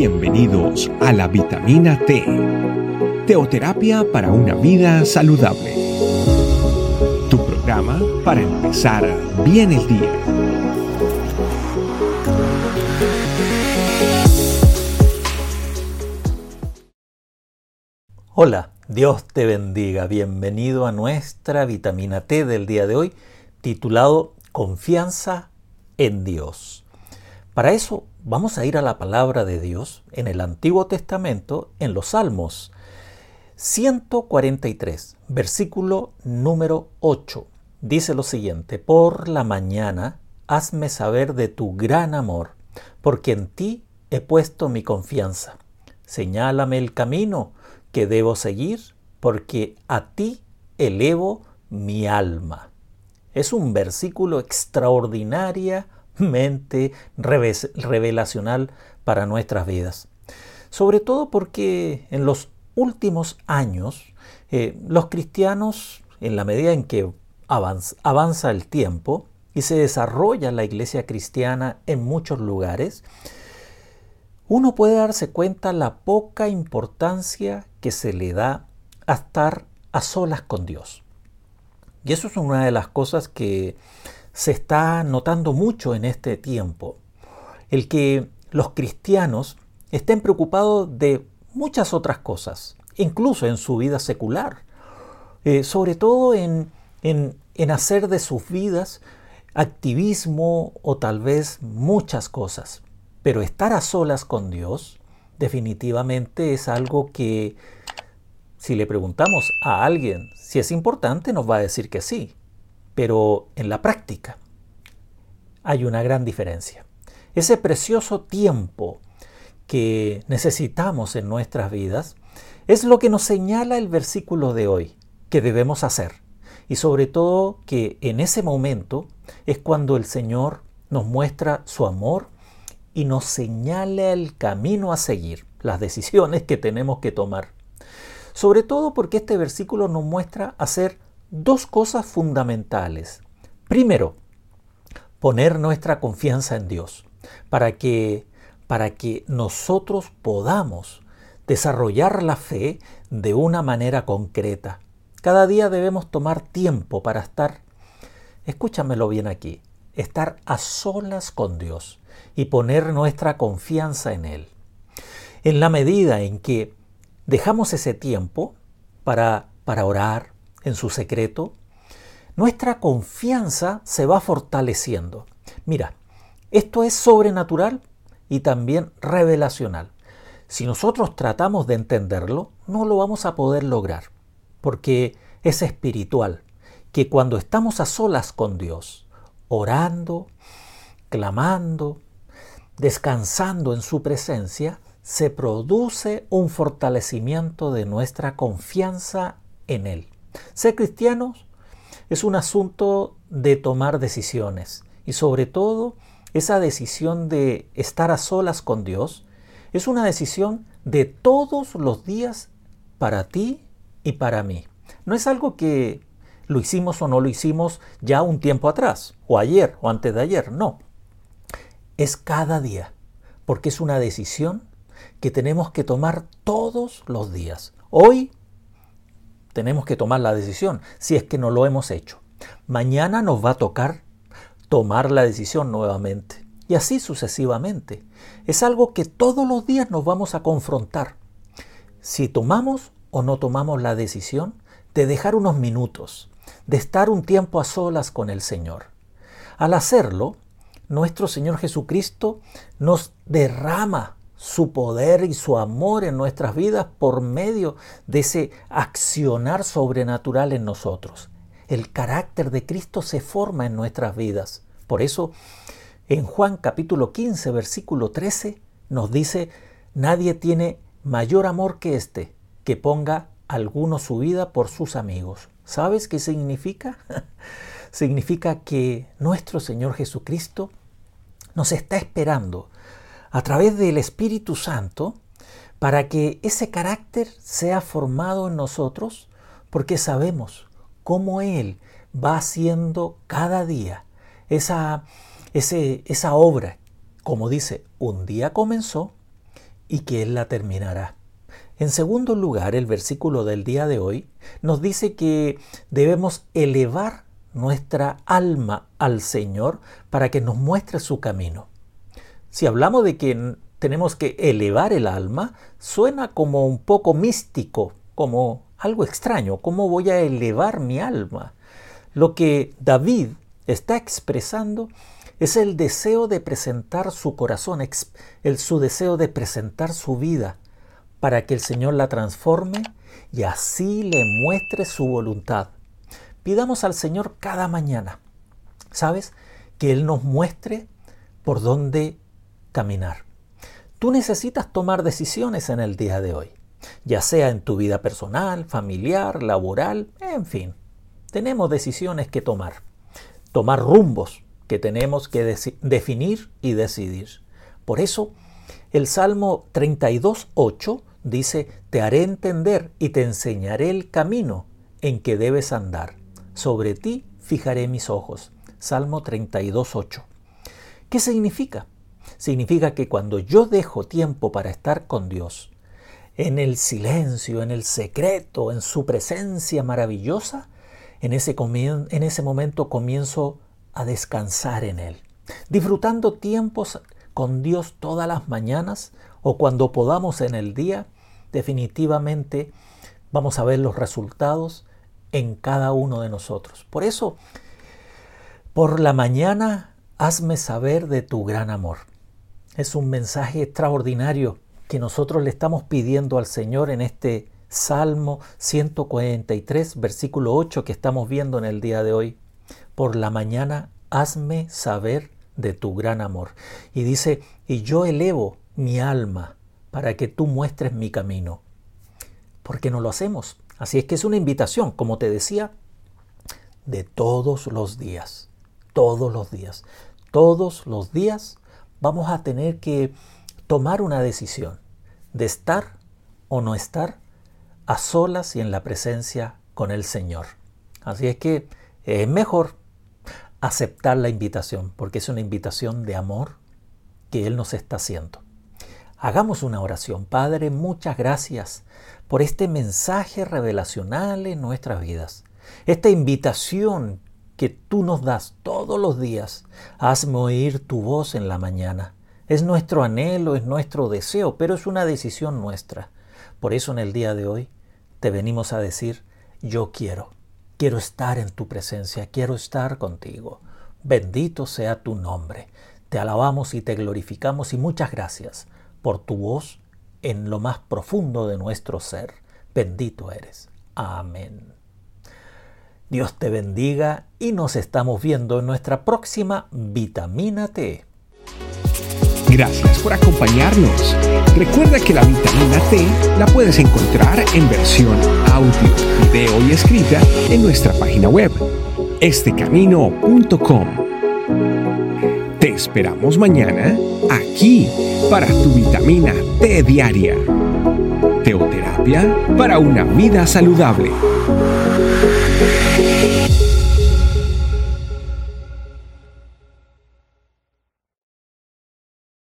Bienvenidos a la vitamina T, teoterapia para una vida saludable. Tu programa para empezar bien el día. Hola, Dios te bendiga. Bienvenido a nuestra vitamina T del día de hoy, titulado Confianza en Dios. Para eso vamos a ir a la palabra de Dios en el Antiguo Testamento, en los Salmos. 143, versículo número 8. Dice lo siguiente, por la mañana hazme saber de tu gran amor, porque en ti he puesto mi confianza. Señálame el camino que debo seguir, porque a ti elevo mi alma. Es un versículo extraordinariamente revelacional para nuestras vidas. Sobre todo porque en los últimos años eh, los cristianos, en la medida en que avanza, avanza el tiempo y se desarrolla la iglesia cristiana en muchos lugares, uno puede darse cuenta la poca importancia que se le da a estar a solas con Dios. Y eso es una de las cosas que se está notando mucho en este tiempo. El que los cristianos estén preocupados de muchas otras cosas, incluso en su vida secular, eh, sobre todo en, en, en hacer de sus vidas activismo o tal vez muchas cosas. Pero estar a solas con Dios definitivamente es algo que si le preguntamos a alguien si es importante, nos va a decir que sí, pero en la práctica hay una gran diferencia. Ese precioso tiempo que necesitamos en nuestras vidas es lo que nos señala el versículo de hoy, que debemos hacer. Y sobre todo que en ese momento es cuando el Señor nos muestra su amor y nos señala el camino a seguir, las decisiones que tenemos que tomar. Sobre todo porque este versículo nos muestra hacer dos cosas fundamentales. Primero, poner nuestra confianza en Dios para que para que nosotros podamos desarrollar la fe de una manera concreta. Cada día debemos tomar tiempo para estar, escúchamelo bien aquí, estar a solas con Dios y poner nuestra confianza en Él. En la medida en que dejamos ese tiempo para, para orar en su secreto, nuestra confianza se va fortaleciendo. Mira, esto es sobrenatural y también revelacional. Si nosotros tratamos de entenderlo, no lo vamos a poder lograr, porque es espiritual, que cuando estamos a solas con Dios, orando, clamando, descansando en su presencia, se produce un fortalecimiento de nuestra confianza en Él. Ser cristianos es un asunto de tomar decisiones y sobre todo esa decisión de estar a solas con Dios es una decisión de todos los días para ti y para mí. No es algo que lo hicimos o no lo hicimos ya un tiempo atrás, o ayer, o antes de ayer, no. Es cada día, porque es una decisión que tenemos que tomar todos los días. Hoy tenemos que tomar la decisión, si es que no lo hemos hecho. Mañana nos va a tocar tomar la decisión nuevamente. Y así sucesivamente. Es algo que todos los días nos vamos a confrontar. Si tomamos o no tomamos la decisión de dejar unos minutos, de estar un tiempo a solas con el Señor. Al hacerlo, nuestro Señor Jesucristo nos derrama su poder y su amor en nuestras vidas por medio de ese accionar sobrenatural en nosotros. El carácter de Cristo se forma en nuestras vidas. Por eso, en Juan capítulo 15, versículo 13, nos dice, nadie tiene mayor amor que este, que ponga alguno su vida por sus amigos. ¿Sabes qué significa? significa que nuestro Señor Jesucristo nos está esperando a través del Espíritu Santo para que ese carácter sea formado en nosotros, porque sabemos cómo Él va haciendo cada día esa, esa obra, como dice, un día comenzó y que Él la terminará. En segundo lugar, el versículo del día de hoy nos dice que debemos elevar nuestra alma al Señor para que nos muestre su camino. Si hablamos de que tenemos que elevar el alma, suena como un poco místico, como algo extraño. ¿Cómo voy a elevar mi alma? Lo que David está expresando es el deseo de presentar su corazón, el, su deseo de presentar su vida para que el Señor la transforme y así le muestre su voluntad. Pidamos al Señor cada mañana, ¿sabes? Que Él nos muestre por dónde caminar. Tú necesitas tomar decisiones en el día de hoy, ya sea en tu vida personal, familiar, laboral, en fin. Tenemos decisiones que tomar, tomar rumbos que tenemos que definir y decidir. Por eso, el Salmo 32.8 dice, te haré entender y te enseñaré el camino en que debes andar. Sobre ti fijaré mis ojos. Salmo 32.8. ¿Qué significa? Significa que cuando yo dejo tiempo para estar con Dios, en el silencio, en el secreto, en su presencia maravillosa, en ese, en ese momento comienzo a descansar en Él, disfrutando tiempos con Dios todas las mañanas o cuando podamos en el día, definitivamente vamos a ver los resultados en cada uno de nosotros. Por eso, por la mañana, hazme saber de tu gran amor. Es un mensaje extraordinario que nosotros le estamos pidiendo al Señor en este Salmo 143, versículo 8 que estamos viendo en el día de hoy. Por la mañana hazme saber de tu gran amor. Y dice, y yo elevo mi alma para que tú muestres mi camino. ¿Por qué no lo hacemos? Así es que es una invitación, como te decía, de todos los días. Todos los días. Todos los días vamos a tener que tomar una decisión de estar o no estar a solas y en la presencia con el Señor. Así es que es mejor aceptar la invitación, porque es una invitación de amor que Él nos está haciendo. Hagamos una oración. Padre, muchas gracias por este mensaje revelacional en nuestras vidas. Esta invitación que tú nos das todos los días. Hazme oír tu voz en la mañana. Es nuestro anhelo, es nuestro deseo, pero es una decisión nuestra. Por eso en el día de hoy te venimos a decir, yo quiero, quiero estar en tu presencia, quiero estar contigo. Bendito sea tu nombre. Te alabamos y te glorificamos y muchas gracias por tu voz en lo más profundo de nuestro ser. Bendito eres. Amén. Dios te bendiga y nos estamos viendo en nuestra próxima Vitamina T. Gracias por acompañarnos. Recuerda que la vitamina T la puedes encontrar en versión audio, video y escrita en nuestra página web, estecamino.com. Te esperamos mañana aquí para tu vitamina T diaria. Teoterapia para una vida saludable.